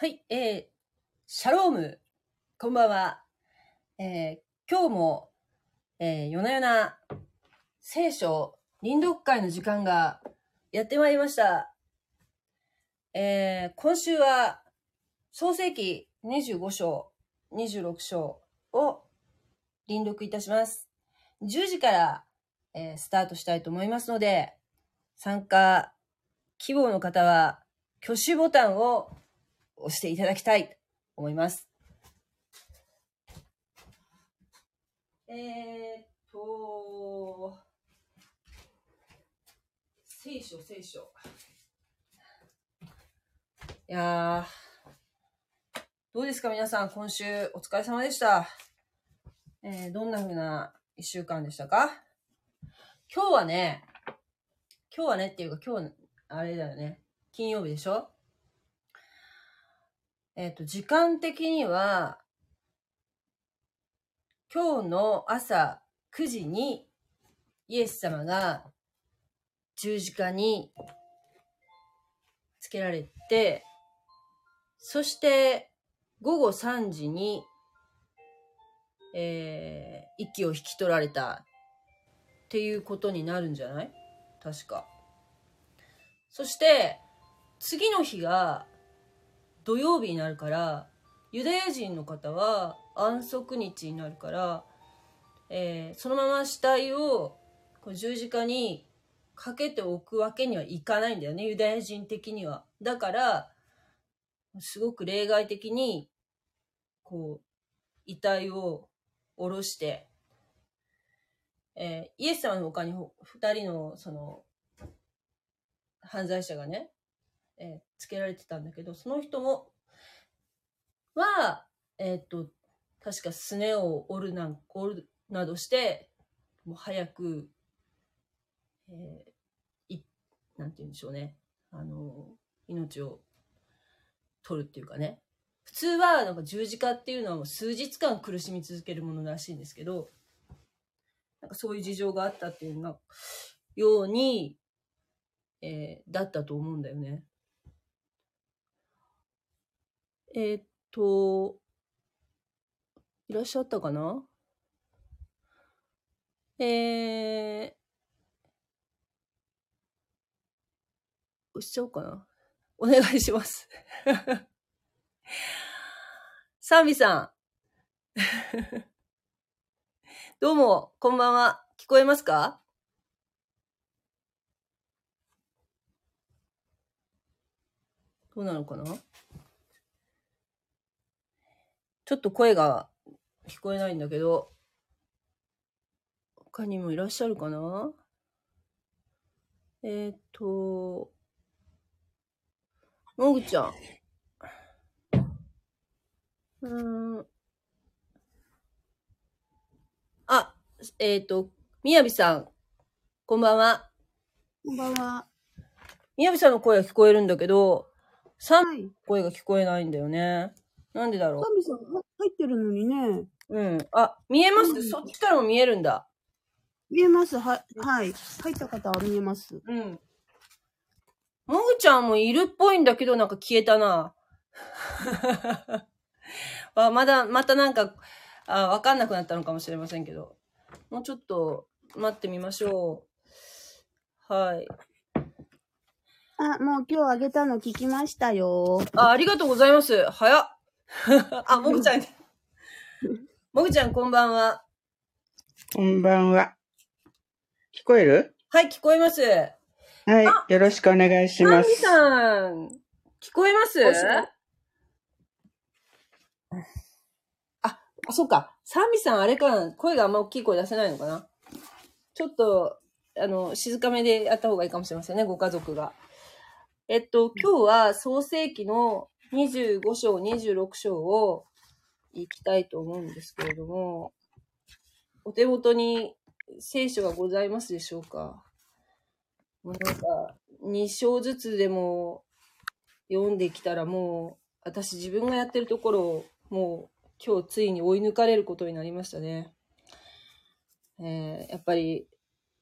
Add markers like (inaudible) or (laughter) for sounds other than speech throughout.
はい、えー、シャローム、こんばんは。えー、今日も、えー、夜な夜な聖書臨読会の時間がやってまいりました。えー、今週は創世記25章、26章を臨読いたします。10時から、えースタートしたいと思いますので、参加希望の方は挙手ボタンを押していただきたいと思います。えー、っと、聖書、聖書。いやー、どうですか皆さん、今週お疲れ様でした。えー、どんな風な一週間でしたか？今日はね、今日はねっていうか今日、あれだよね、金曜日でしょ？えっ、と、時間的には、今日の朝9時にイエス様が十字架につけられて、そして午後3時に、えー、息を引き取られたっていうことになるんじゃない？確か。そして、次の日が土曜日になるから、ユダヤ人の方は安息日になるから、えーそのまま死体をこう十字架にかけておくわけにはいかないんだよね、ユダヤ人的には。だから、すごく例外的に、こう、遺体を下ろして、えーイエス様の他にほ二人の、その、犯罪者がね、えーつけられてたんだけど、その人も、は、えーっと、確かすねを折るなん、折るなどして、もう早く、えーい、なんて言うんでしょうね。あの、命を取るっていうかね。普通は、なんか十字架っていうのはもう数日間苦しみ続けるものらしいんですけど、なんかそういう事情があったっていうのが、ように、えーだったと思うんだよね。えーっと、いらっしゃったかな？えー、押しちゃおうかな。お願いします。(laughs) サンビさん。(laughs) どうも、こんばんは。聞こえますか？どうなのかな？ちょっと声が聞こえないんだけど、他にもいらっしゃるかな？えー、っと、もぐちゃん。うーん。あ、えー、っと、みやびさん、こんばんは。こんばんは。みやびさんの声は聞こえるんだけど、サンはい。声が聞こえないんだよね。なんでだろサミさんは入ってるのにね。う。うん。あ、見えます、うんそっちからも見えるんだ。見えます。は、はい。入った方は見えます。うん。もぐちゃんもいるっぽいんだけど、なんか消えたな。(laughs) あまだ、またなんか、あわかんなくなったのかもしれませんけど。もうちょっと待ってみましょう。はい。あ、もう今日あげたの聞きましたよ。あ、ありがとうございます。早っ。あ、もぐちゃん。もぐちゃん、こんばんは。こんばんは。聞こえる？はい、聞こえます。はい。よろしくお願いします。さん、聞こえます？あ、あ、そうか。サンビさん、あれかな。声があんま大きい声出せないのかな。ちょっと、あの、静かめでやった方がいいかもしれませんね、ご家族が。えっと、今日は創世記の25章、26章を行きたいと思うんですけれども、お手元に聖書がございますでしょうか？もうなんか、2章ずつでも読んできたらもう、私自分がやってるところをもう今日ついに追い抜かれることになりましたね。えーやっぱり、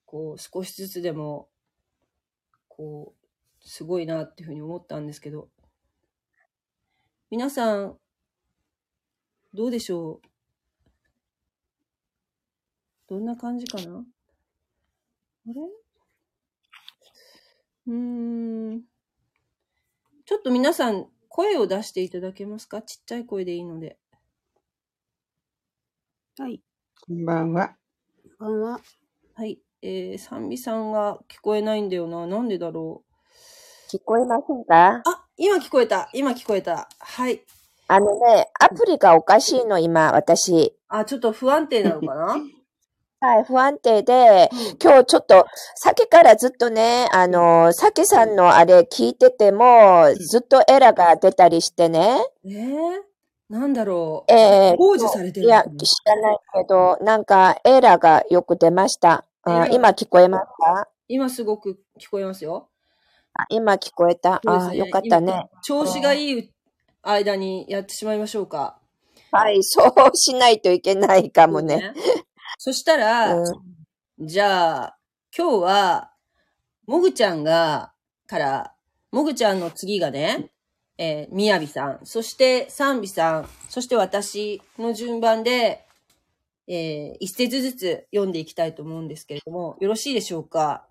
こう、少しずつでも、こう、すごいなっていうふうに思ったんですけど、皆さん、どうでしょう？どんな感じかな？あれ？うーん。ちょっと皆さん、声を出していただけますか？ちっちゃい声でいいので。はい。こんばんは。こんばんは。はい。えー、賛美さんが聞こえないんだよな。なんでだろう？聞こえませんか？あ、今聞こえた。今聞こえた。はい。あのね、アプリがおかしいの、今、私。あ、ちょっと不安定なのかな？(laughs) はい、不安定で、今日ちょっと、さっきからずっとね、あの、さきさんのあれ聞いてても、ずっとエラーが出たりしてね。えー、なんだろう。えー、傍受されてるいや、知らないけど、なんかエラーがよく出ました。今聞こえますか？今すごく聞こえますよ。あ今聞こえた？あ、そうですねよかったね。今調子がいい間にやってしまいましょうか。はい、そうしないといけないかもね。そしたら、うんじゃあ、今日は、もぐちゃんが、から、もぐちゃんの次がね、えー、みやびさん、そして、さんびさん、そして私の順番で、えー、一節ずつ読んでいきたいと思うんですけれども、よろしいでしょうか？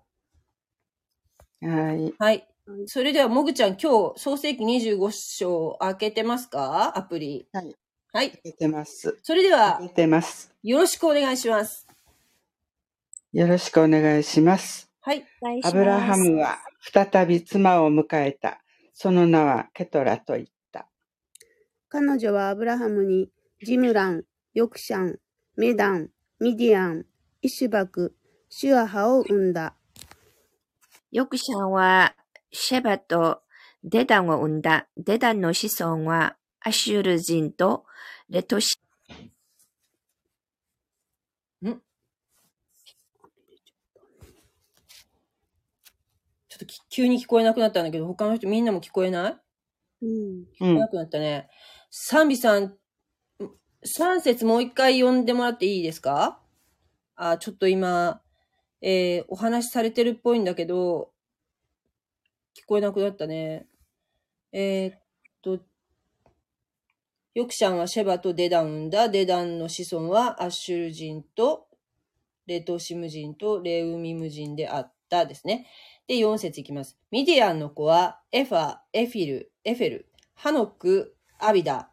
はい。はい。それでは、もぐちゃん、今日、創世記25章開けてますか？アプリ。はい。はい。開けてます。それでは開、けてます。よろしくお願いします。よろしくお願いします。はい。アブラハムは再び妻を迎えた。その名はケトラと言った。彼女はアブラハムにジムラン、ヨクシャン、メダン、ミディアン、イシュバク、シュアハを生んだ。ヨクシャンはシェバとデダンを生んだ。デダンの子孫はアシュル人とレトシちょっとき急に聞こえなくなったんだけど、他の人みんなも聞こえないうん。うん聞こえな。くなったね。賛美さん、3節もう一回読んでもらっていいですかあ、ちょっと今、えー、お話しされてるっぽいんだけど、聞こえなくなったね。えー、っと、ヨクシャンはシェバとデダンを生んだ。デダンの子孫はアッシュル人とレトシム人とレウミム人であったですね。で、4節いきます。ミディアンの子は、エファ、エフィル、エフェル、ハノック、アビダ、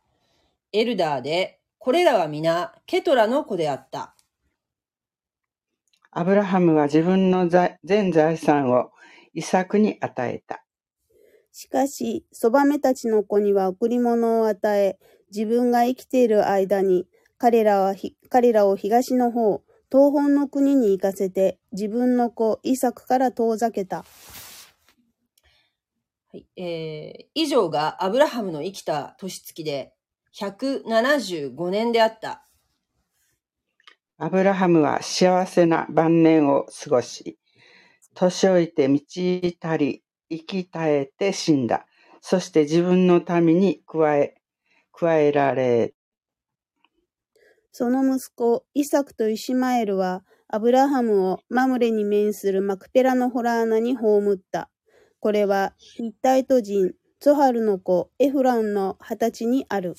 エルダーで、これらは皆、ケトラの子であった。アブラハムは自分の財全財産をイサクに与えた。しかし、そばめたちの子には贈り物を与え、自分が生きている間に、彼らはひ彼らを東の方、東方の国に行かせて、自分の子イサクから遠ざけた。はい、えー、以上がアブラハムの生きた年月で、175年であった。アブラハムは幸せな晩年を過ごし、年老いて道たり、生き絶えて死んだ。そして自分の民に加え、加えられ、その息子、イサクとイシマエルは、アブラハムをマムレに面するマクペラの洞穴に葬った。これは、ヒッタイト人、ゾハルの子、エフランの二十歳にある。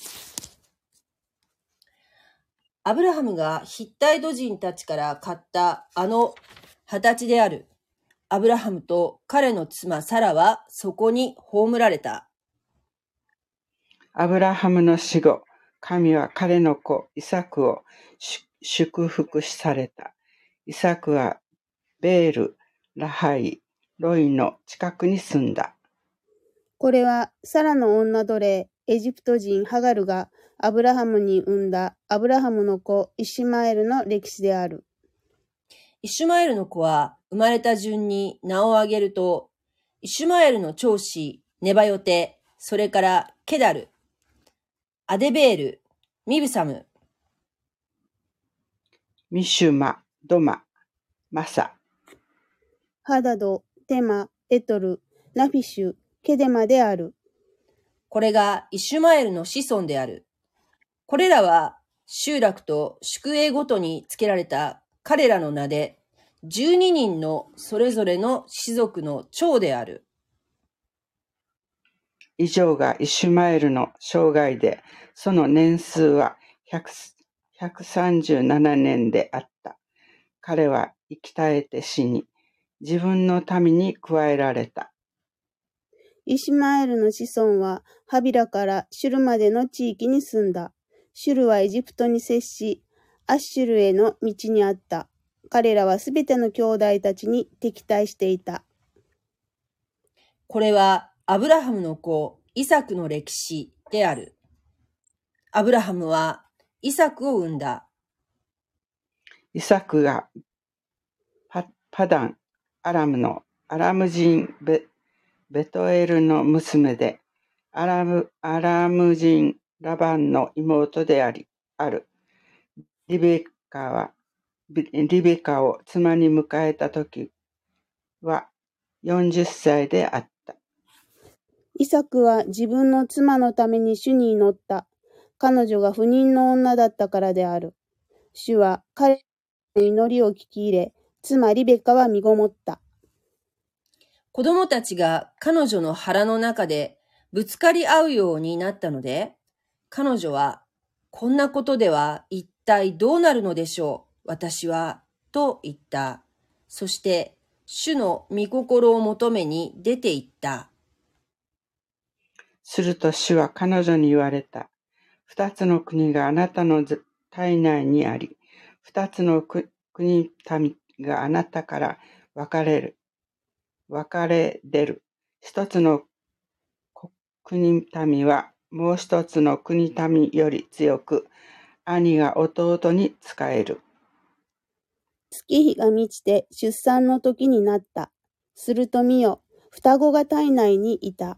アブラハムがヒッタイト人たちから買ったあの二十歳である。アブラハムと彼の妻サラはそこに葬られた。アブラハムの死後、神は彼の子イサクを祝祝福された。イサクはベール、ラハイ、ロイの近くに住んだ。これは、サラの女奴隷、エジプト人ハガルがアブラハムに産んだアブラハムの子イシマエルの歴史である。イシュマエルの子は生まれた順に名を挙げると、イシュマエルの長子、ネバヨテ、それからケダル、アデベール、ミブサム、ミシュマ、ドマ、マサ。ハダド、テマ、エトル、ナフィシュ、ケデマである。これがイシュマエルの子孫である。これらは集落と宿営ごとに付けられた彼らの名で、12人のそれぞれの氏族の長である。以上がイシュマエルの生涯で、その年数は137年であった。彼は生き絶えて死に、自分の民に加えられた。イシュマエルの子孫はハビラからシュルまでの地域に住んだ。シュルはエジプトに接し、アッシュルへの道にあった。彼らはすべての兄弟たちに敵対していた。これはアブラハムの子、イサクの歴史である。アブラハムはイサクを産んだ。イサクがパパダン、アラムのアラム人ベベトエルの娘で、アラムアラム人ラバンの妹であり、ある。リベカは、リベカを妻に迎えた時は40歳であった。イサクは自分の妻のために主に祈った。彼女が不妊の女だったからである。主は彼の祈りを聞き入れ、妻リベカは身ごもった。子供たちが彼女の腹の中でぶつかり合うようになったので、彼女は、こんなことでは一体どうなるのでしょう、私は、と言った。そして、主の御心を求めに出て行った。すると主は彼女に言われた。二つの国があなたの体内にあり、二つの国民があなたから分かれる。分かれ出る。一つのこ国民はもう一つの国民より強く、兄が弟に仕える。月日が満ちて出産の時になった。すると見よ、双子が体内にいた。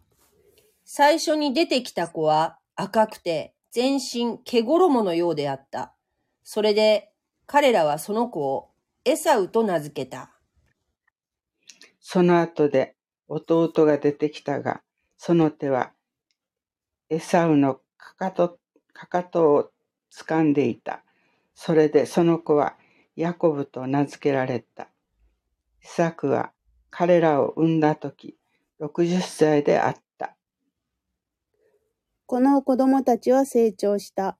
最初に出てきた子は赤くて全身毛衣のようであった。それで彼らはその子をエサウと名付けた。その後で弟が出てきたが、その手はエサウのかかとかかとを掴んでいた。それでその子はヤコブと名付けられた。イサクは彼らを産んだ時、60歳であった。この子供たちは成長した。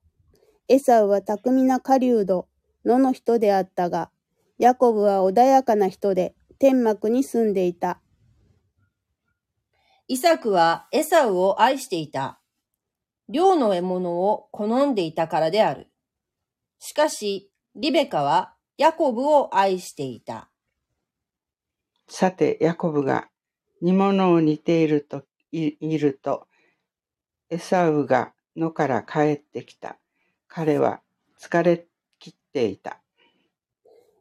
エサウは巧みな狩人、野の人であったが、ヤコブは穏やかな人で、天幕に住んでいた。イサクはエサウを愛していた。漁の獲物を好んでいたからである。しかし、リベカはヤコブを愛していた。さて、ヤコブが煮物を煮ているといいると、エサウが野から帰ってきた。彼は疲れ切っていた。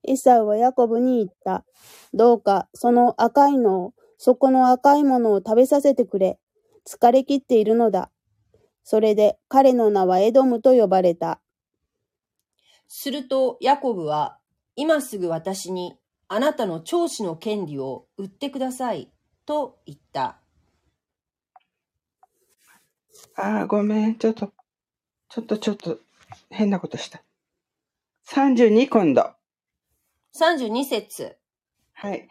エサウはヤコブに言った。どうかその赤いのを、そこの赤いものを食べさせてくれ。疲れ切っているのだ。それで彼の名はエドムと呼ばれた。するとヤコブは、今すぐ私にあなたの長子の権利を売ってください、と言った。ああ、ごめん。ちょっと、ちょっとちょっと変なことした。32今度。32節はい。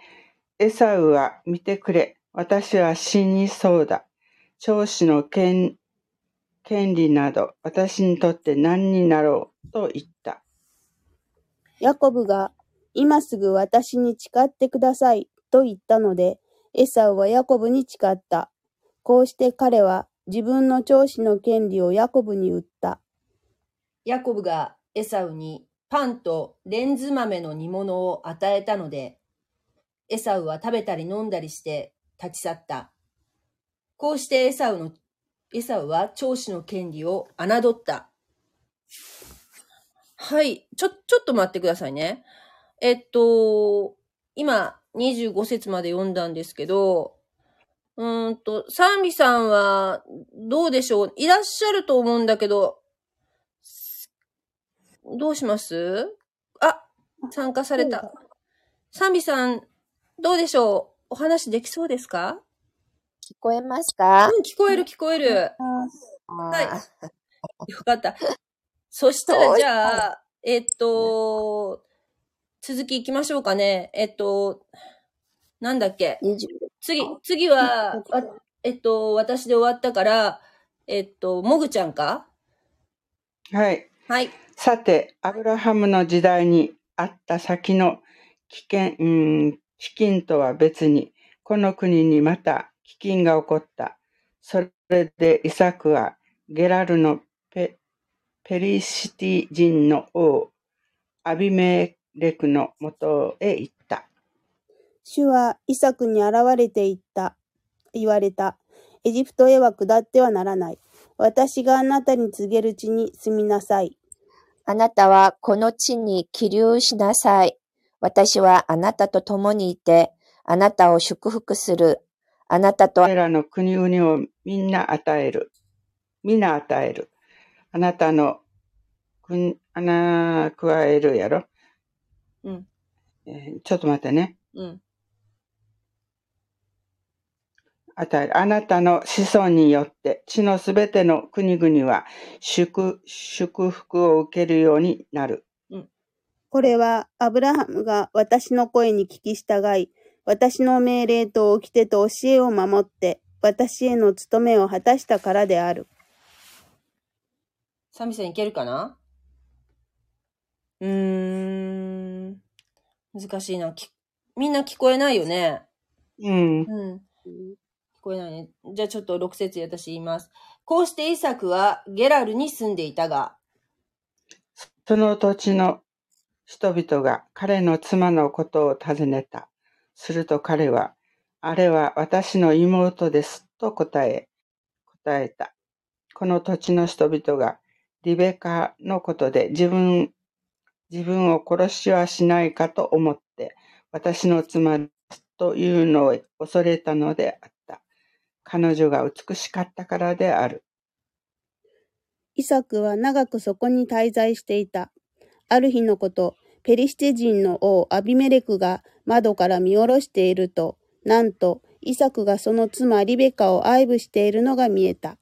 エサウは見てくれ。私は死にそうだ。長子の権権利など私にとって何になろうと言った。ヤコブが、今すぐ私に誓ってください、と言ったので、エサウはヤコブに誓った。こうして彼は自分の長子の権利をヤコブに売った。ヤコブがエサウにパンとレンズ豆の煮物を与えたので、エサウは食べたり飲んだりして立ち去った。こうしてエサウの、エサウは長子の権利を侮った。はい。ちょ、ちょっと待ってくださいね。えっと、今、25節まで読んだんですけど、うんと、サンビさんは、どうでしょう？いらっしゃると思うんだけど、どうします？あ、参加された。サンビさん、どうでしょう？お話できそうですか？聞こえますか？うん、聞こえる聞こえる。はいあ (laughs) よかった。そしたらじゃあ、えっと、続き行きましょうかね。えっと、なんだっけ？20次、次は、わえっと、私で終わったから、えっと、もぐちゃんか？はい。はい。さて、アブラハムの時代にあった先の危険、うん、飢饉とは別に、この国にまた飢饉が起こった。それでイサクはゲラルのペペリシティ人の王、アビメレクのもとへ行った。主はイサクに現れて言った。言われた。エジプトへは下ってはならない。私があなたに告げる地に住みなさい。あなたはこの地に起立しなさい。私はあなたと共にいて、あなたを祝福する。あなたと彼らの国々をみんな与える。みんな与える。あなたの国、あな、加えるやろ？うん。えーちょっと待ってね。うん。与える。あなたの子孫によって地のすべての国々は祝祝福を受けるようになる。これはアブラハムが私の声に聞き従い、私の命令と掟と教えを守って、私への務めを果たしたからである。サミさんいけるかな？うーん。難しいな。きみんな聞こえないよね。うん。うん。こえないね。じゃあちょっと6節私言います。こうしてイサクはゲラルに住んでいたが、その土地の人々が彼の妻のことを尋ねた。すると彼は、あれは私の妹ですと答え、答えた。この土地の人々がリベカのことで自分、自分を殺しはしないかと思って、私の妻ですというのを恐れたのであった。彼女が美しかったからである。イサクは長くそこに滞在していた。ある日のこと、ペリシテ人の王アビメレクが窓から見下ろしていると、なんとイサクがその妻リベカを愛撫しているのが見えた。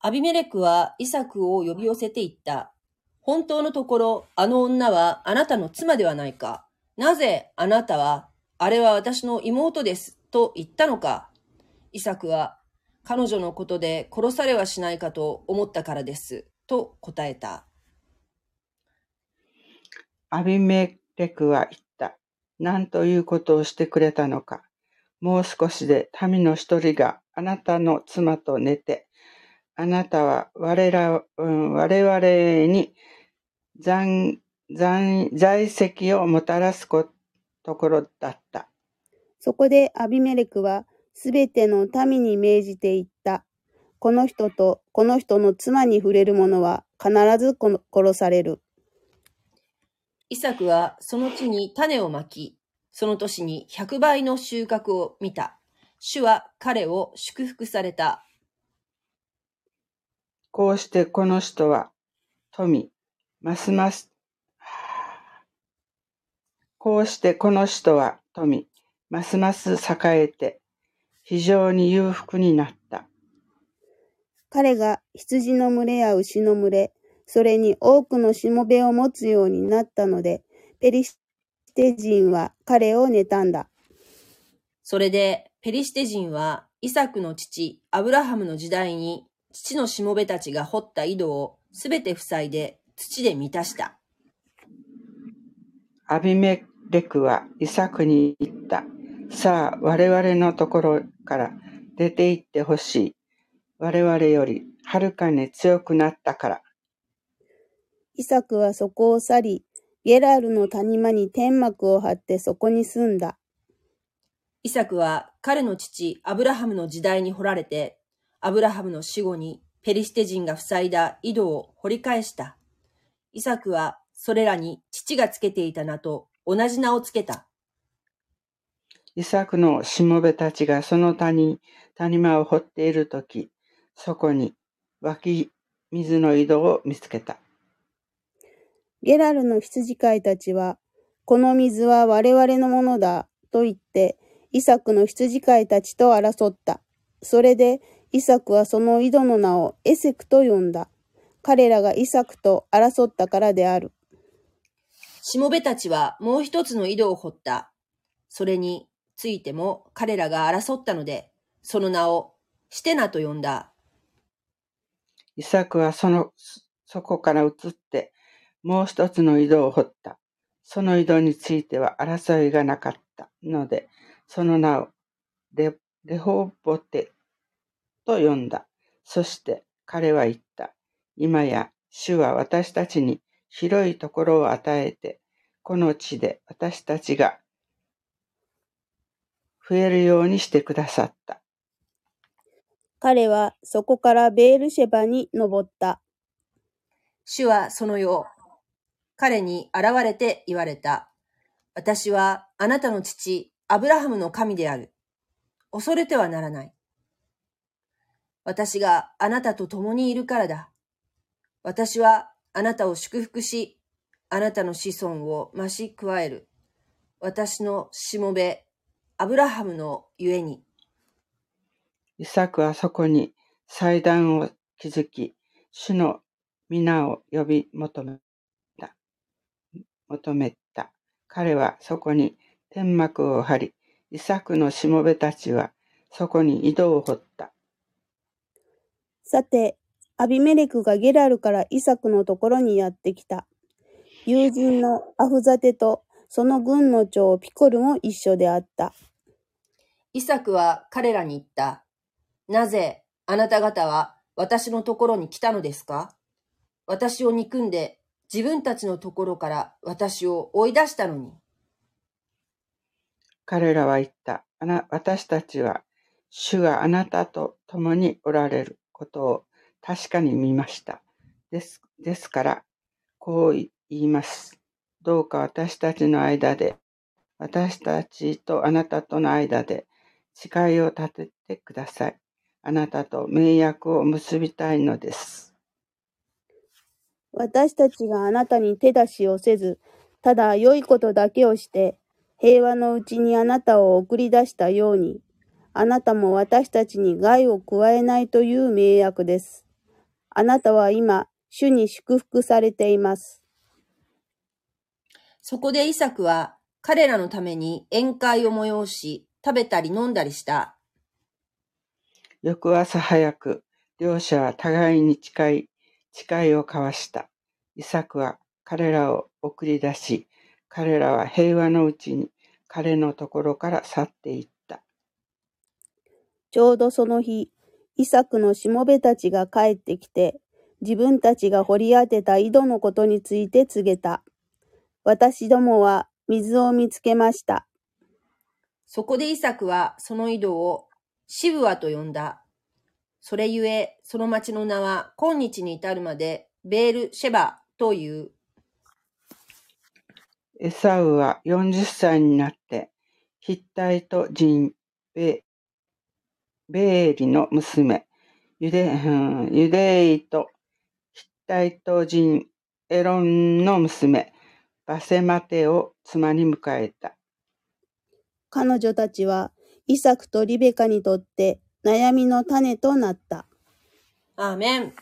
アビメレクはイサクを呼び寄せていった。本当のところ、あの女はあなたの妻ではないか。なぜあなたは、あれは私の妹です、と言ったのか。イサクは、彼女のことで殺されはしないかと思ったからです、と答えた。アビメレクは言った。何ということをしてくれたのか。もう少しで民の一人があなたの妻と寝て、あなたは我ら、うん我々に残残在籍をもたらすこところだった。そこでアビメレクはすべての民に命じて言った。この人とこの人の妻に触れる者は必ずこの殺される。イサクはその地に種をまき、その年に100倍の収穫を見た。主は彼を祝福された。こうしてこの人は富、ますます、こうしてこの人は富、ますます栄えて、非常に裕福になった。彼が羊の群れや牛の群れ、それに多くのしもべを持つようになったので、ペリシテ人は彼を妬んだ。それで、ペリシテ人は、イサクの父、アブラハムの時代に、父のしもべたちが掘った井戸をすべて塞いで土で満たした。アビメレクはイサクに言った。さあ、我々のところから出て行ってほしい。我々よりはるかに強くなったから。イサクはそこを去り、ゲラールの谷間に天幕を張ってそこに住んだ。イサクは彼の父、アブラハムの時代に掘られて、アブラハムの死後にペリシテ人が塞いだ井戸を掘り返した。イサクはそれらに父がつけていた名と同じ名をつけた。イサクのしもべたちがその谷、谷間を掘っているとき、そこに湧き水の井戸を見つけた。ゲラルの羊飼いたちは、この水は我々のものだ、と言って、イサクの羊飼いたちと争った。それで、イサクはその井戸の名をエセクと呼んだ。彼らがイサクと争ったからである。しもべたちはもう一つの井戸を掘った。それについても彼らが争ったので、その名をシテナと呼んだ。イサクはその、そこから移って、もう一つの井戸を掘った。その井戸については争いがなかったので、その名をレレホボテと呼んだ。そして彼は言った。今や主は私たちに広いところを与えて、この地で私たちが増えるようにしてくださった。彼はそこからベールシェバに登った。主はその夜、彼に現れて言われた。私はあなたの父、アブラハムの神である。恐れてはならない。私があなたと共にいるからだ。私はあなたを祝福し、あなたの子孫を増し加える。私のしもべ、アブラハムのゆえに。イサクはそこに祭壇を築き、主の皆を呼び求めた。求めた。彼はそこに天幕を張り、イサクのしもべたちはそこに井戸を掘った。さて、アビメレクがゲラルからイサクのところにやってきた。友人のアフザテとその軍の長ピコルも一緒であった。イサクは彼らに言った。なぜあなた方は私のところに来たのですか？私を憎んで自分たちのところから私を追い出したのに。彼らは言った。あな私たちは主があなたと共におられることを確かに見ました。ですですから、こう言います。どうか私たちの間で、私たちとあなたとの間で誓いを立ててください。あなたと盟約を結びたいのです。私たちがあなたに手出しをせず、ただ良いことだけをして、平和のうちにあなたを送り出したように、あなたも私たちに害を加えないという盟約です。あなたは今、主に祝福されています。そこでイサクは彼らのために宴会を催し、食べたり飲んだりした？翌朝早く、両者は互いに誓い、誓いを交わした。イサクは彼らを送り出し、彼らは平和のうちに彼のところから去っていった。ちょうどその日、イサクのしもべたちが帰ってきて、自分たちが掘り当てた井戸のことについて告げた。私どもは水を見つけました。そこでイサクはその井戸をシブアと呼んだ。それゆえ、その町の名は今日に至るまでベールシェバという。エサウは40歳になって、ヒッタイト人ベベーリの娘、ユデ,、うん、ユデイとヒッタイト人エロンの娘、バセマテを妻に迎えた。彼女たちはイサクとリベカにとって悩みの種となった。アーメン。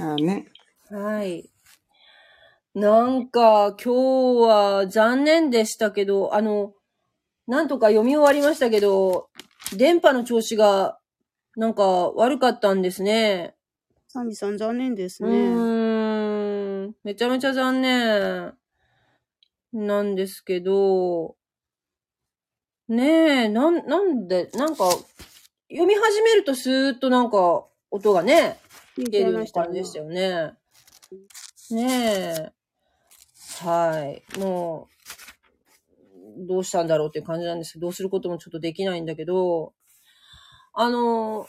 あね。はい。なんか、今日は残念でしたけど、あの、なんとか読み終わりましたけど、電波の調子が、なんか悪かったんですね。サミさん残念ですうね。ーん。めちゃめちゃ残念。なんですけど、ねえ、なん、なんで、なんか、読み始めるとスーッとなんか、音がね、出る感じでしたよね。ねえ。はい。もう、どうしたんだろうっていう感じなんですけど、どうすることもちょっとできないんだけど、あの、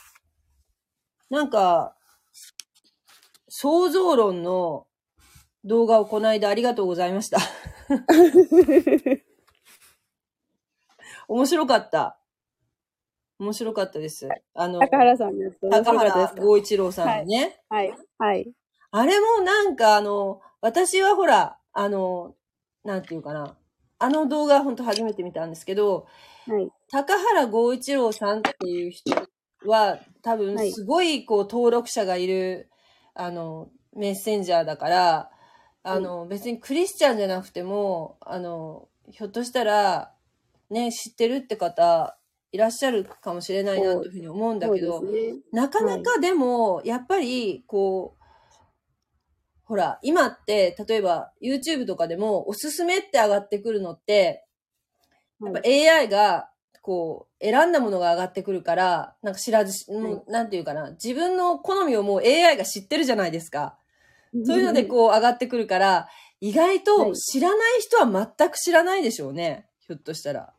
なんか、想像論の動画をこの間ありがとうございました。(laughs) 面白かった。面白かったです。あの、高原さんです。面高原剛一郎さんのね。はい。はい。あれもなんかあの、私はほら、あの、なんていうかな。あの動画本当初めて見たんですけど、はい。高原剛一郎さんっていう人は多分はいすごいこう登録者がいる、あの、メッセンジャーだから、あの、別にクリスチャンじゃなくても、あの、ひょっとしたら、ね、知ってるって方いらっしゃるかもしれないなというふうに思うんだけど、ね。なかなかでも、やっぱり、こう、ほら、今って、例えば YouTube とかでもおすすめって上がってくるのって、やっぱ AI が、こう、選んだものが上がってくるから、なんか知らずし、もうなんていうかな、自分の好みをもう AI が知ってるじゃないですか。そういうのでこう上がってくるから、意外と知らない人は全く知らないでしょうね。ひょっとしたら。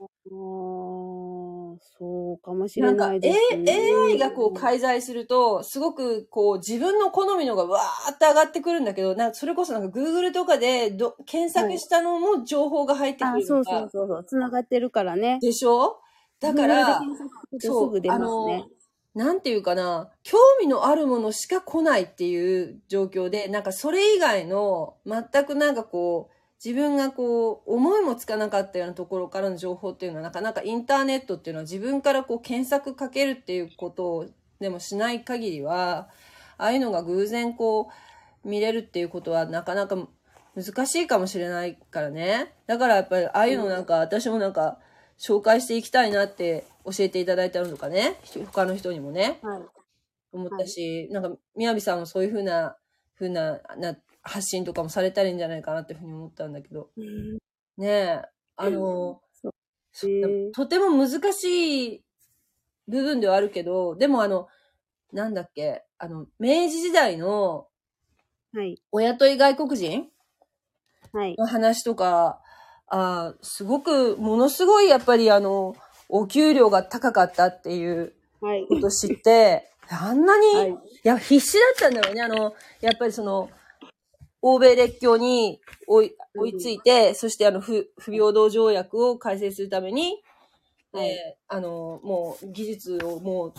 あーそうかもしれなんか、ないです A- ね。AI がこう介在すると、すごくこう自分の好みのがわーって上がってくるんだけど、なんかそれこそなんか Google とかでど検索したのも情報が入ってくあ、るのかそうそうそうそう。つながってるからね。でしょ？だから、そうすぐ出ますね。なんていうかな、興味のあるものしか来ないっていう状況で、なんかそれ以外の全くなんかこう、自分がこう、思いもつかなかったようなところからの情報っていうのは、なかなかインターネットっていうのは自分からこう検索かけるっていうことをでもしない限りは、ああいうのが偶然こう、見れるっていうことはなかなか難しいかもしれないからね。だからやっぱりああいうのなんか、私もなんか紹介していきたいなって教えていただいたのとかね、他の人にもね、はい。思ったし、なんか、みやびさんもそういうふうな、ふうな、な、発信とかもされたらいいんじゃないかなっていうふうに思ったんだけど。ねえ、あの、えとても難しい部分ではあるけど、でもあの、なんだっけ、あの、明治時代のはい。お雇い外国人はい。の話とか、あーすごく、ものすごいやっぱりあの、お給料が高かったっていうはい。ことを知って、あんなに、はいい、や、必死だったんだろうね。あの、やっぱりその、欧米列強に追い追いついて、そしてあの不、不平等条約を改正するために、はいえーあの、もう技術をも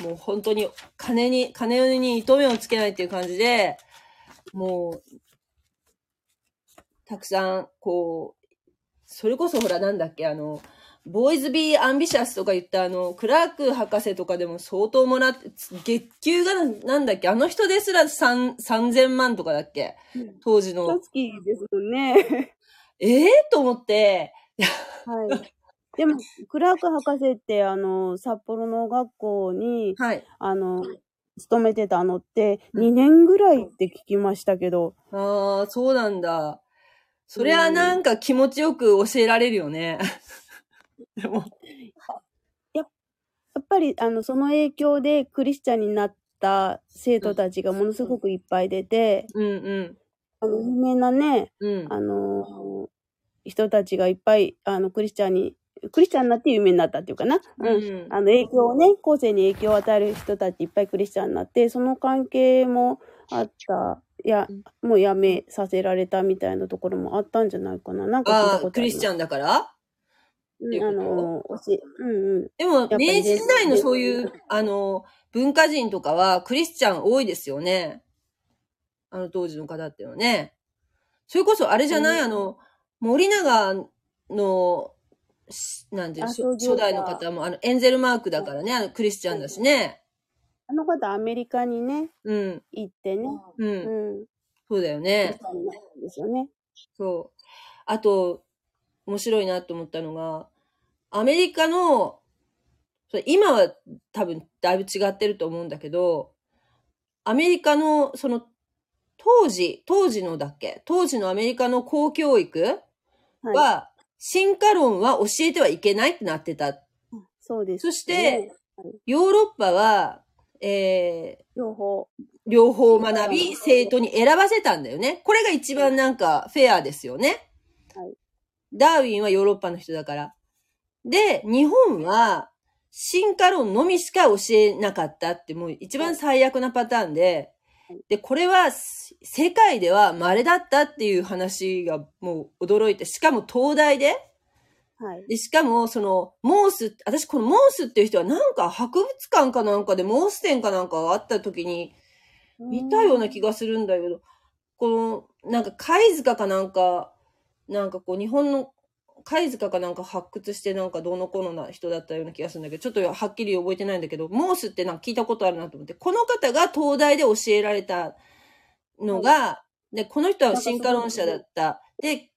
う、もう本当に金に、金に糸目をつけないっていう感じで、もう、たくさん、こう、それこそほらなんだっけ、あの、ボーイズ・ビー・アンビシャスとか言ったあの、クラーク博士とかでも相当もらって、月給がななんだっけ、あの人ですら三3000万とかだっけ？当時の。月ですね。え？えと思って、はい。でも、クラーク博士って、あの、札幌の学校に、はい。あの、勤めてたのって、2年ぐらいって聞きましたけど、ああ、そうなんだ。そりゃなんか気持ちよく教えられるよね。でも、(laughs) やっぱり、あの、その影響でクリスチャンになった生徒たちがものすごくいっぱい出て、うんうん。あの、有名なね、うん。あの、人たちがいっぱい、あの、クリスチャンに、クリスチャンになって有名になったっていうかな。うん。うんあの、影響をね、後世に影響を与える人たちいっぱいクリスチャンになって、その関係もあった、いや、もうやめさせられたみたいなところもあったんじゃないかな。なんか聞いたああ、ことあン。クリスチャンだから？うん、あうんうん。でも、明治時代のそういう、あの、文化人とかは、クリスチャン多いですよね。あの当時の方っていうのはね。それこそ、あれじゃない、うんあの、森永の、しなんていう初初代の方も、あの、エンゼルマークだからね、あのクリスチャンだしね。あの方、アメリカにね、うん、行ってね、う、うんん。そうだよねス。チャンになったんですよね。そう。あと、面白いなと思ったのが、アメリカの、今は多分だいぶ違ってると思うんだけど、アメリカの、その、当時、当時のだっけ？当時のアメリカの公教育は、は進化論は教えてはいけないってなってた。い。そうです、そして、ヨーロッパは、え両方。ー、両方学び、生徒に選ばせたんだよね。これが一番なんかフェアですよね。はいダーウィンはヨーロッパの人だから。で、日本は進化論のみしか教えなかったってもう一番最悪なパターンではい、で、これはす世界では稀だったっていう話がもう驚いて、しかも東大で、はい。で、しかも、その、モース、私このモースっていう人はなんか博物館かなんかでモース展かなんかがあった時に見たような気がするんだけど、この、なんか貝塚かなんか、なんかこう日本の貝塚かなんか発掘してなんかどうのこうのな人だったような気がするんだけど、ちょっとはっきり覚えてないんだけど、モースってなんか聞いたことあるなと思って、この方が東大で教えられたのが、で、この人は進化論者だった。で、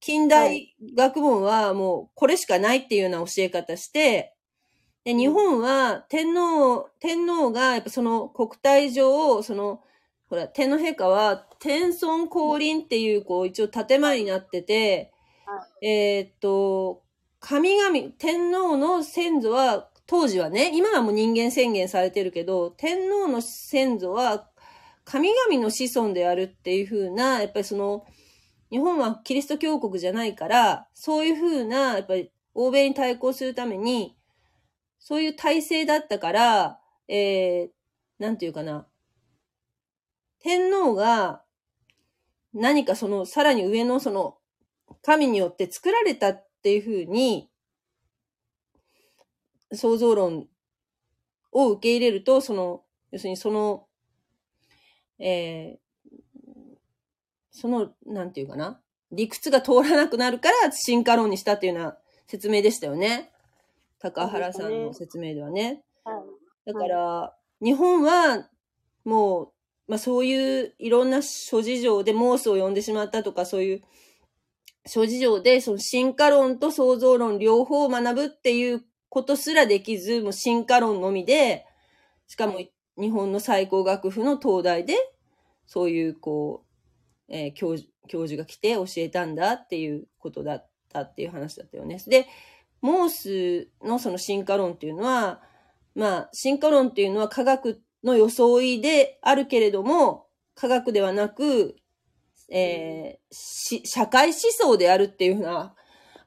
近代学問はもうこれしかないっていうような教え方して、で、日本は天皇、天皇がやっぱその国体上、その、ほら、天皇陛下は天孫降臨っていう、こう、一応建前になってて、えーっと、神々、天皇の先祖は、当時はね、今はもう人間宣言されてるけど、天皇の先祖は神々の子孫であるっていう風な、やっぱりその、日本はキリスト教国じゃないから、そういう風な、やっぱり欧米に対抗するために、そういう体制だったから、えー、なんていうかな。天皇が何かその、さらに上のその、神によって作られたっていう風に、創造論を受け入れると、その、要するにその、えー、その、なんていうかな。理屈が通らなくなるから進化論にしたっていうような説明でしたよね。高原さんの説明ではね。はい。だから、日本は、もう、まあそういういろんな諸事情でモースを呼んでしまったとか、そういう諸事情で、その進化論と創造論両方を学ぶっていうことすらできず、もう進化論のみで、しかも日本の最高学府の東大で、そういう、こう、えー教授、教授が来て教えたんだっていうことだったっていう話だったよね。で、モースのその進化論っていうのは、まあ、進化論っていうのは科学の装いであるけれども、科学ではなく、えーし、社会思想であるっていうふうな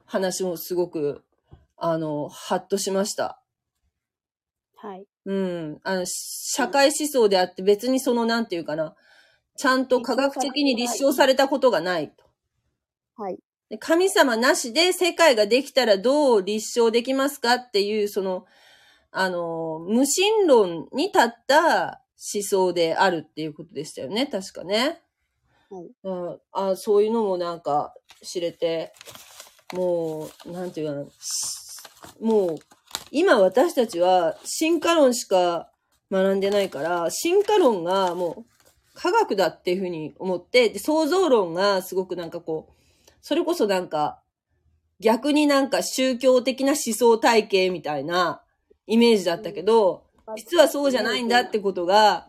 話もすごく、あの、ハッとしました。はい。うん。あの、社会思想であって別にその、なんていうかな、ちゃんと科学的に立証されたことがないと。はい。で神様なしで世界ができたらどう立証できますかっていう、その、あの、無神論に立った思想であるっていうことでしたよね、確かね。はい。うん、あそういうのもなんか知れて、もう、なんていうかな、しもう、今私たちは進化論しか学んでないから、進化論がもう科学だっていうふうに思って、で、創造論がすごくなんかこう、それこそなんか、逆になんか宗教的な思想体系みたいなイメージだったけど、実はそうじゃないんだってことが、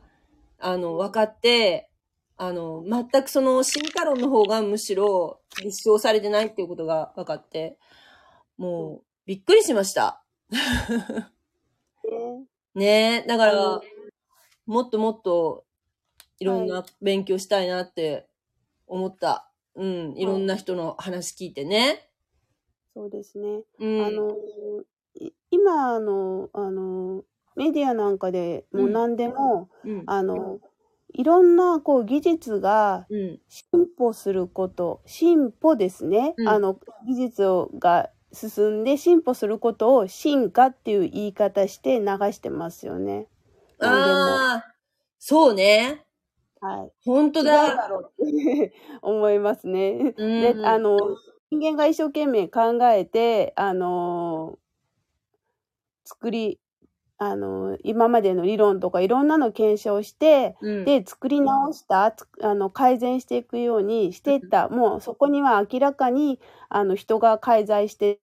あの、分かって、あの、全くその進化論の方がむしろ立証されてないっていうことが分かって、もう、びっくりしました。ねねえ。だからもっともっと、いろんな勉強したいなって思った。うん。いろんな人の話聞いてね。そうですね。うん。あの、い今の、あの、メディアなんかでもううん何でも、うん。あの、いろんなこう技術がうん。進歩すること、進歩ですね。うんあの、技術をが進んで進歩することを進化っていう言い方して流してますよね。何ああ、そうね。はい。本当だだ。ろうって (laughs) 思いますね。うんで、あの、人間が一生懸命考えて、あの、作り、あの、今までの理論とかいろんなの検証して、うん、で、作り直した、つあの、改善していくようにしていった。もうそこには明らかに、あの、人が介在して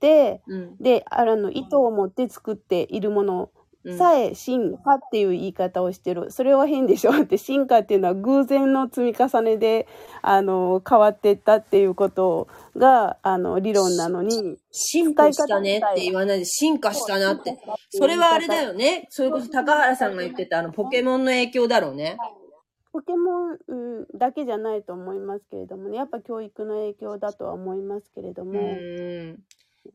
て、うん。で、あの、意図を持って作っているものうんさえ進化っていう言い方をしてる。それは変でしょって、進化っていうのは偶然の積み重ねで、あの、変わっていったっていうことが、あの、理論なのに、進化したねって言わないで、進化したなって。それはあれだよね。それこそ高原さんが言ってたあのポケモンの影響だろうね。ポケモン、うん、だけじゃないと思いますけれどもね、やっぱ教育の影響だとは思いますけれどうも、ん。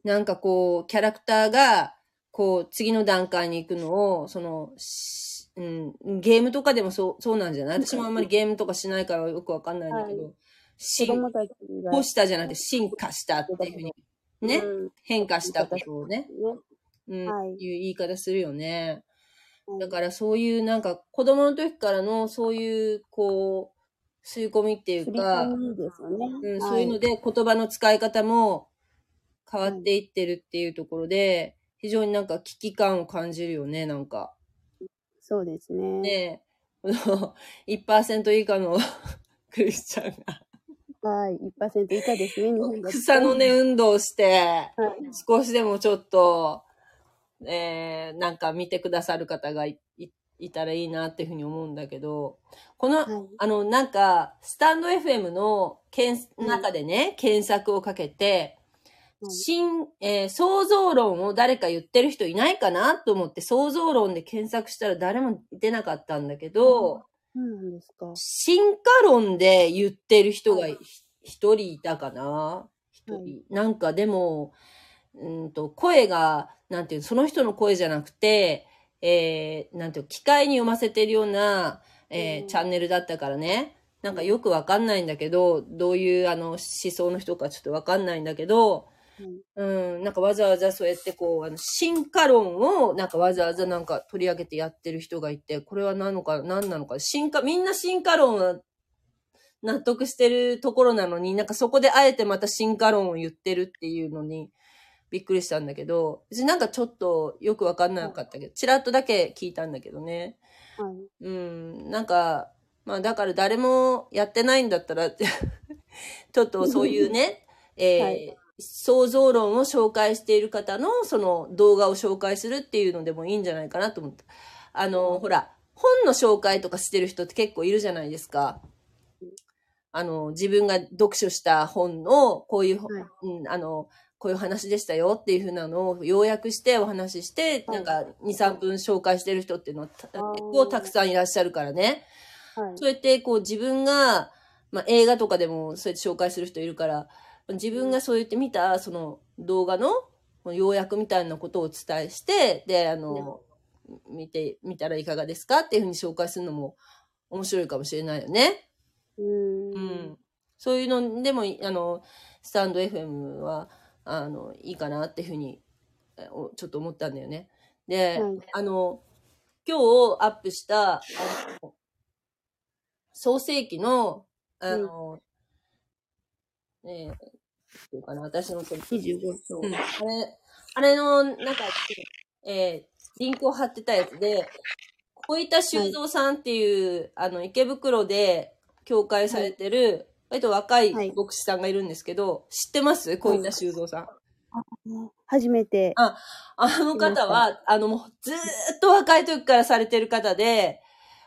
なんかこう、キャラクターが、こう、次の段階に行くのを、その、しうん、ゲームとかでもそう、そうなんじゃない？私もあんまりゲームとかしないからよくわかんないんだけど、子進供たちが。歩したじゃなくて進化したっていうふうに、ね、うん。変化したことをね、ねうん、はい。いう言い方するよね。はい。だからそういうなんか子供の時からのそういうこう、吸い込みっていうか、ね。うん、はい。そういうので言葉の使い方も変わっていってるっていうところで、非常になんか危機感を感じるよね、なんか。そうですね。ねえ、この1%以下の (laughs) クリスチャンがはい。1%以下ですね、日本だと。草の根運動して、はい。少しでもちょっと、えー、なんか見てくださる方がいいいたらいいなっていうふうに思うんだけど、この、はいあの、なんか、スタンド FM の検うん中でね、検索をかけて、はい新、えー創造論を誰か言ってる人いないかなと思って、創造論で検索したら誰も出なかったんだけど、そうなんですか。進化論で言ってる人がひ一人いたかな。一人、はい。なんかでも、うんと、声が、なんていうのその人の声じゃなくて、えー、なんていうの機械に読ませてるような、えーうん。チャンネルだったからね。なんかよくわかんないんだけど、どういうあの思想の人かちょっとわかんないんだけど、うん、なんかわざわざそうやってこう、あの、進化論を、なんかわざわざなんか取り上げてやってる人がいて、これは何のか、何なのか、進化、みんな進化論は納得してるところなのに、なんかそこであえてまた進化論を言ってるっていうのに、びっくりしたんだけど、別になんかちょっとよくわかんなかったけど、ちらっとだけ聞いたんだけどね。はい。うん、なんか、まあだから誰もやってないんだったら、(laughs) ちょっとそういうね、(laughs) えーはい想像論を紹介している方のその動画を紹介するっていうのでもいいんじゃないかなと思った。あの、ほら、本の紹介とかしてる人って結構いるじゃないですか。あの、自分が読書した本を、こういう、はいうん、あの、こういう話でしたよっていうふうなのを要約してお話しして、はいなんか2、3分紹介してる人っていうのは結構たくさんいらっしゃるからね。はい。そうやってこう自分が、まあ、映画とかでもそうやって紹介する人いるから、自分がそうやって見たその動画の要約みたいなことをお伝えして、で、あの、見てみたらいかがですかっていうふうに紹介するのも面白いかもしれないよね。うー。うんん。そういうのでも、あの、スタンド FM は、あの、いいかなっていうふうに、ちょっと思ったんだよね。で、はいあの、今日アップした、あの、創世記の、あの、えー、っていうかな、私の手25章。うん、あれ、あれの、なんか、えーリンクを貼ってたやつで、小板修造さんっていう、あの、池袋で教会されてる、割と若いはい牧師さんがいるんですけど、知ってます？小板修造さん。初めて。あの方は、あの、もうずーっと若い時からされてる方で、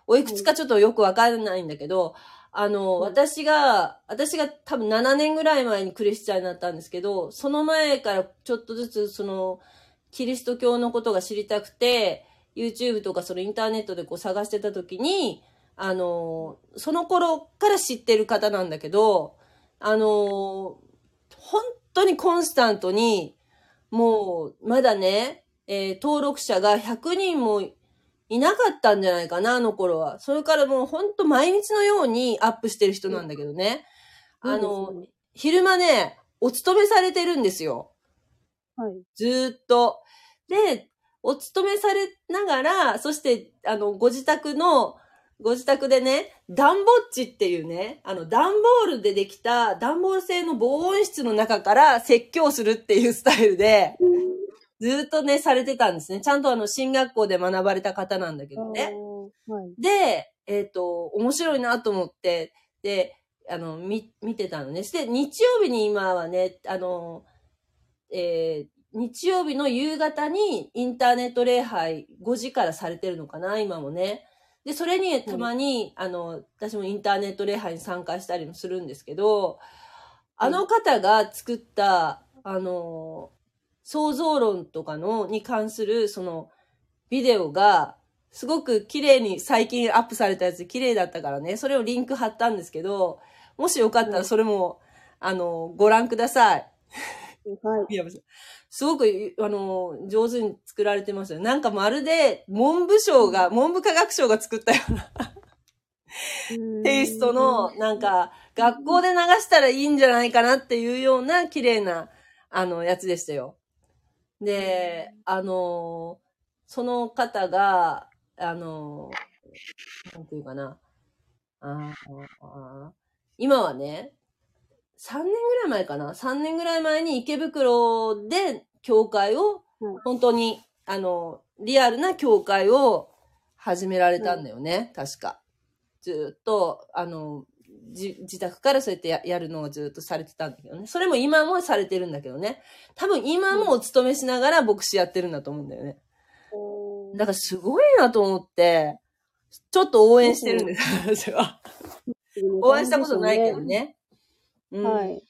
おいくつかちょっとよくわからないんだけど、あの、はい私が、私が多分7年ぐらい前にクリスチャンになったんですけど、その前からちょっとずつその、キリスト教のことが知りたくて、YouTube とかそのインターネットでこう探してた時に、あの、その頃から知ってる方なんだけど、あの、本当にコンスタントに、もう、まだね、えー登録者が100人もいなかったんじゃないかな、あの頃は。それからもう本当毎日のようにアップしてる人なんだけどね。あの、昼間ね、お勤めされてるんですよ。はい。ずーっと。で、お勤めされながら、そして、あの、ご自宅の、ご自宅でね、暖房地っていうね、あの、段ボールでできた、段ボール製の防音室の中から説教するっていうスタイルで、ずーっとね、されてたんですね。ちゃんとあの、進学校で学ばれた方なんだけどね。はい。で、えっ、と、面白いなと思って、で、あの、み、見てたのね。して、日曜日に今はね、あの、えー日曜日の夕方にインターネット礼拝5時からされてるのかな、今もね。で、それにたまに、あの、私もインターネット礼拝に参加したりもするんですけど、あの方が作った、あの、創造論とかの、に関する、その、ビデオが、すごく綺麗に最近アップされたやつで綺麗だったからね、それをリンク貼ったんですけど、もしよかったらそれも、あの、ご覧ください。はい。すごく、あの、上手に作られてますよ。なんかまるで、文部省が、文部科学省が作ったようなテイストの、なんか、学校で流したらいいんじゃないかなっていうような綺麗な、あの、やつでしたよ。で、あの、その方が、あの、なんていうかな。あーあー今はね、3年ぐらい前かな ?3 年ぐらい前に池袋で教会をうん、本当に、あの、リアルな教会を始められたんだよね、確か。ずーっと、あの、じ自宅からそうやってややるのをずっとされてたんだけどね。それも今もされてるんだけどね。多分今もお勤めしながら牧師やってるんだと思うんだよね。だからすごいなと思って、ちょっと応援してるんです、私は。(laughs) 応援したことないけど。ね。うん。はい。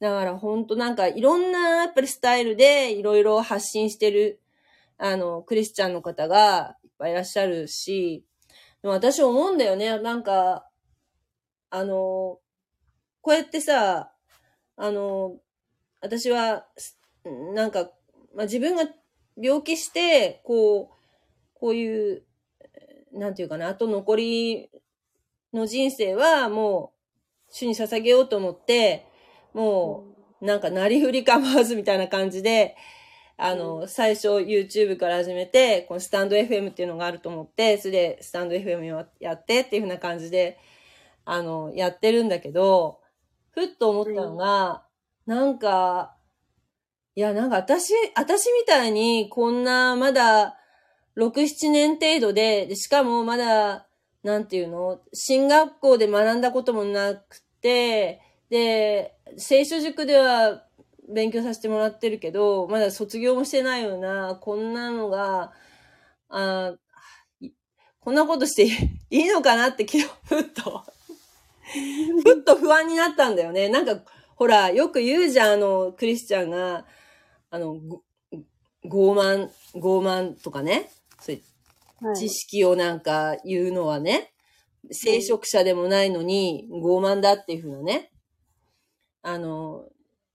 だから本当なんかいろんなやっぱりスタイルでいろいろ発信してる、あの、クリスチャンの方がいっぱいいらっしゃるし、でも私思うんだよね。なんか、あの、こうやってさ、あの、私は、すなんか、まあ、自分が病気して、こう、こういう、なんていうかな、あと残りの人生はもう、主に捧げようと思って、もう、なんか、なりふり構わずみたいな感じで、あの、最初 YouTube から始めて、このスタンド FM っていうのがあると思って、それでスタンド FM ややってっていう風な感じで、あの、やってるんだけど、ふっと思ったのが、なんか、いや、なんか私、私みたいにこんなまだ6、7年程度で、しかもまだ、なんていうの、進学校で学んだこともなくて、で、聖書塾では勉強させてもらってるけど、まだ卒業もしてないような、こんなのが、あいこんなことしていいのかなって、昨日、ふっと、(laughs) ふっと不安になったんだよね。なんか、ほら、よく言うじゃん、あの、クリスチャンが、あの、ご傲慢、傲慢とかね、そういうはい知識をなんか言うのはね、聖職者でもないのに傲慢だっていうふうなね、あの、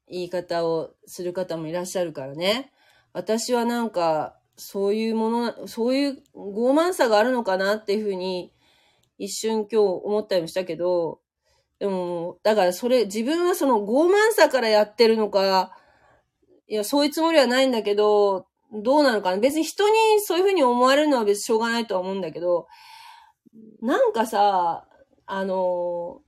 言い方をする方もいらっしゃるからね。私はなんか、そういうもの、そういう傲慢さがあるのかなっていうふうに、一瞬今日思ったりもしたけど、でも、だからそれ、自分はその傲慢さからやってるのか、いや、そういうつもりはないんだけど、どうなのかな。別に人にそういうふうに思われるのは別にしょうがないとは思うんだけど、なんかさ、あの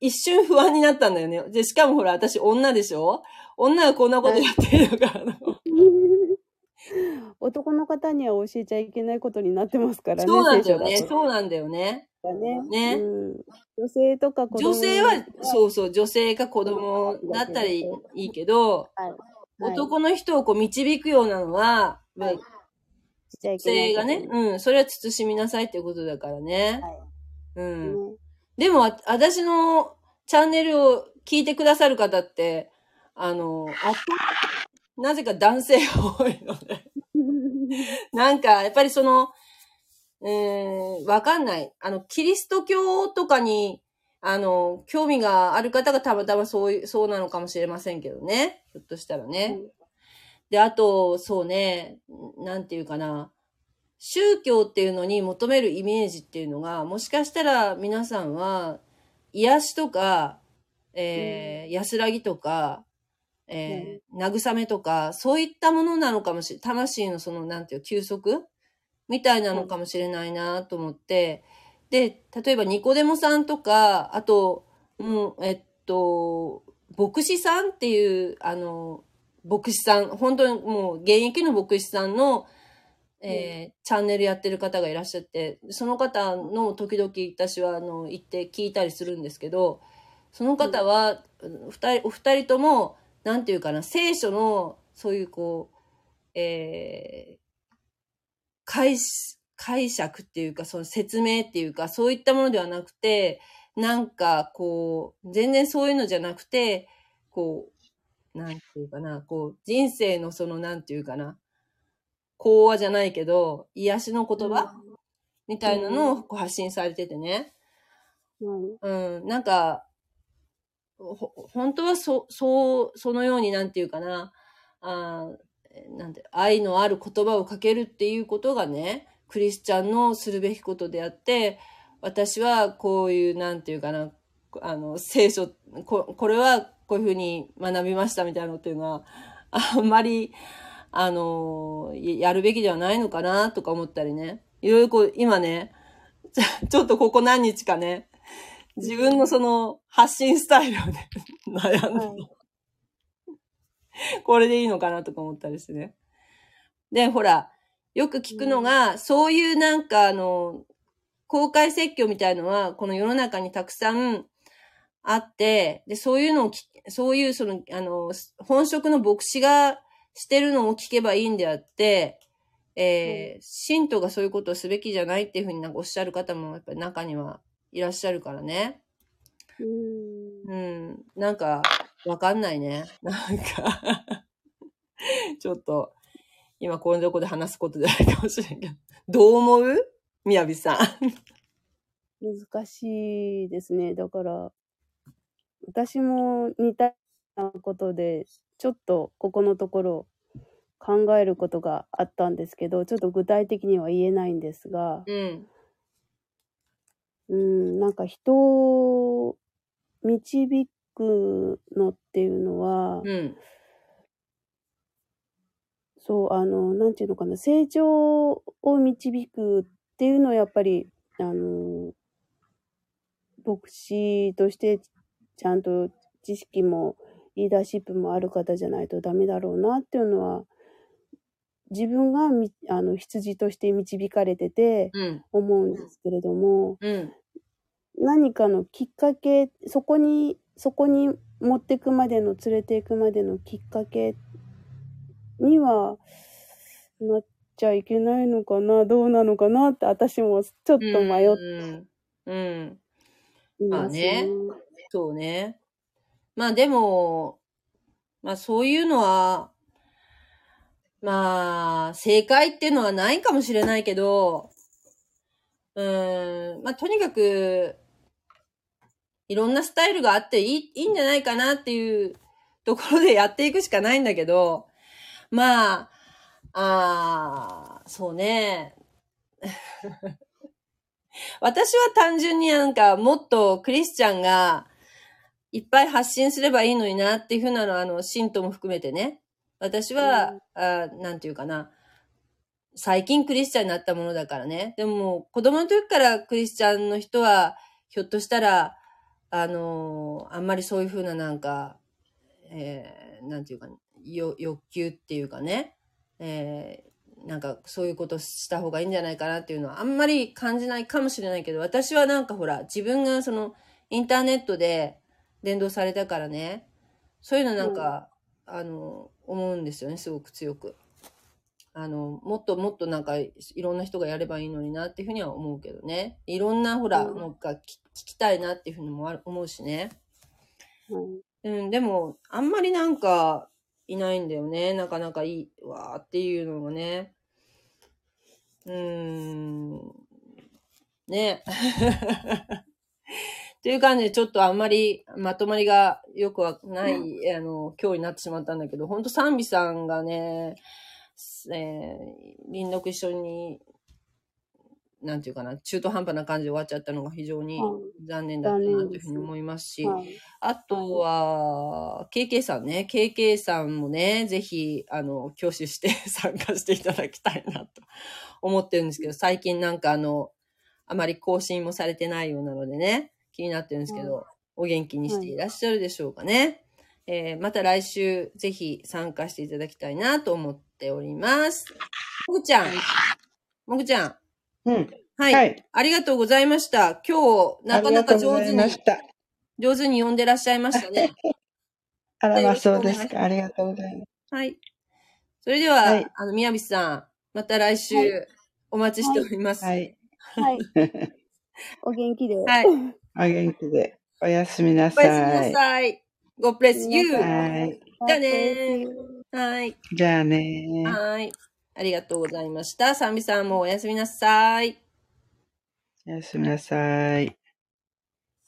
一瞬不安になったんだよね。で、しかもほら、私女でしょ？女がこんなことやってるのか、(laughs) 男の方には教えちゃいけないことになってますからね。そうなんだよね。そうなんだよね。ね。ねうん女性とか子供女性は、そうそう、女性か子供だったらいいいいけど、はい男の人をこう導くようなのは、はい女性がね、うん、それは慎みなさいっていうことだからね。はいうん。ねでも、あ私のチャンネルを聞いてくださる方って、あの、あなぜか男性が多いので。(laughs) なんか、やっぱりその、うーん、わかんない。あの、キリスト教とかに、あの、興味がある方がたまたまそういう、そうなのかもしれませんけどね。ひょっとしたらね。で、あと、そうね、なんていうかな。宗教っていうのに求めるイメージっていうのが、もしかしたら皆さんは、癒しとか、えー安らぎとか、えー慰めとか、そういったものなのかもしれ、魂のその、なんていう、休息みたいなのかもしれないなと思って、で、例えばニコデモさんとか、あと、うん、えっと、牧師さんっていう、あの、牧師さん、本当にもう現役の牧師さんの、えーチャンネルやってる方がいらっしゃって、その方の時々私はあの行って聞いたりするんですけど、その方は、二人、お二人とも、なんていうかな、聖書の、そういうこう、えー解し解釈っていうか、その説明っていうか、そういったものではなくて、なんか、こう、全然そういうのじゃなくて、こう、なんていうかな、こう、人生のその、なんていうかな、講話じゃないけど、癒しの言葉、みたいなのをこう発信されててね。はいうん、なんか、ほ、本当はそ、そう、そのようになんていうかな、あなんて、愛のある言葉をかけるっていうことがね、クリスチャンのするべきことであって、私はこういう、なんていうかな、あの、聖書、ここれはこういうふうに学びましたみたいなのっていうのは、あんまり、あの、やるべきではないのかなとか思ったりね。いろいろこう、今ね、ちょっとここ何日かね、自分のその発信スタイルをね、(laughs) 悩んで、はい。これでいいのかなとか思ったりしてね。で、ほら、よく聞くのが、そういうなんかあの、公開説教みたいのは、この世の中にたくさんあって、で、そういうのをき、そういうその、あの、本職の牧師がしてるのを聞けばいいんであって、えー信徒がそういうことをすべきじゃないっていうふうになんかおっしゃる方もやっぱり中にはいらっしゃるからね。うんうん。なんか、わかんないね。(laughs) なんか、ちょっと、今このとこで話すことじゃないかもしれんけど。どう思う？みやびさん。難しいですね。だから、私も似たようなことで、ちょっとここのところ考えることがあったんですけど、ちょっと具体的には言えないんですが、うん。うん、なんか人を導くのっていうのは、うん。そう、あの、なんていうのかな、成長を導くっていうのはやっぱり、あの、牧師としてちゃんと知識もリーダーシップもある方じゃないとダメだろうなっていうのは、自分がみあの羊として導かれててうん。思うんですけれども、うん。何かのきっかけ、そこに、そこに持ってくまでの、連れていくまでのきっかけにはなっちゃいけないのかな、どうなのかなって私もちょっと迷っうん。うん。ますね。そうね。まあでも、まあそういうのは、まあ、正解っていうのはないかもしれないけど、うーん、まあとにかく、いろんなスタイルがあっていい、いいんじゃないかなっていうところでやっていくしかないんだけど、まあ、ああ、そうね。(laughs) 私は単純になんかもっとクリスチャンがいっぱい発信すればいいのになっていうふうなの、あの、信徒も含めてね。私は、あなんていうかな。最近クリスチャンになったものだからね。でも子供の時からクリスチャンの人は、ひょっとしたら、あのあんまりそういうふうななんか、えーなんていうか、よ欲求っていうかね、えーなんかそういうことした方がいいんじゃないかなっていうのはあんまり感じないかもしれないけど、私はなんかほら、自分がそのインターネットで伝道されたからね、そういうのなんか、あの、思うんですよね、すごく強く。あの、もっともっとなんかいろんな人がやればいいのになっていうふうには思うけどね。いろんなほら、うんのが聞聞きたいなっていうふうにもある思うしね。はいうん、でも、あんまりなんか、いないんだよね。なかなかいいわーっていうのがね。うーん。ね。っていう感じで、ちょっとあんまりまとまりがよくはない、あの、今日になってしまったんだけど、ほんと賛美さんがね、えー、林読一緒に、なんていうかな、中途半端な感じで終わっちゃったのが非常に残念だったなというふうに思いますし、はいあとは、KK さんね。KK さんもね、ぜひ、あの、教師して (laughs) 参加していただきたいなと思ってるんですけど、最近なんかあの、あまり更新もされてないようなのでね、気になってるんですけど、お元気にしていらっしゃるでしょうかね。えーまた来週、ぜひ参加していただきたいなと思っております。もぐちゃん。もぐちゃん。うん。はい。はい。ありがとうございました。今日、なかなか上手に。上手に読んでらっしゃいましたね。(laughs) あらま、そうですか。ありがとうございます。はい。それでは、はいあの、宮菱さん、また来週はお待ちしております。は。はいい。はい。(laughs) お元気で。お元気で。おやすみなおやすさみないさい。God bless you. じゃあねはい。じゃあねはい。ありがとうございました。サンビさんもおやすみなさい。おやすみなさい。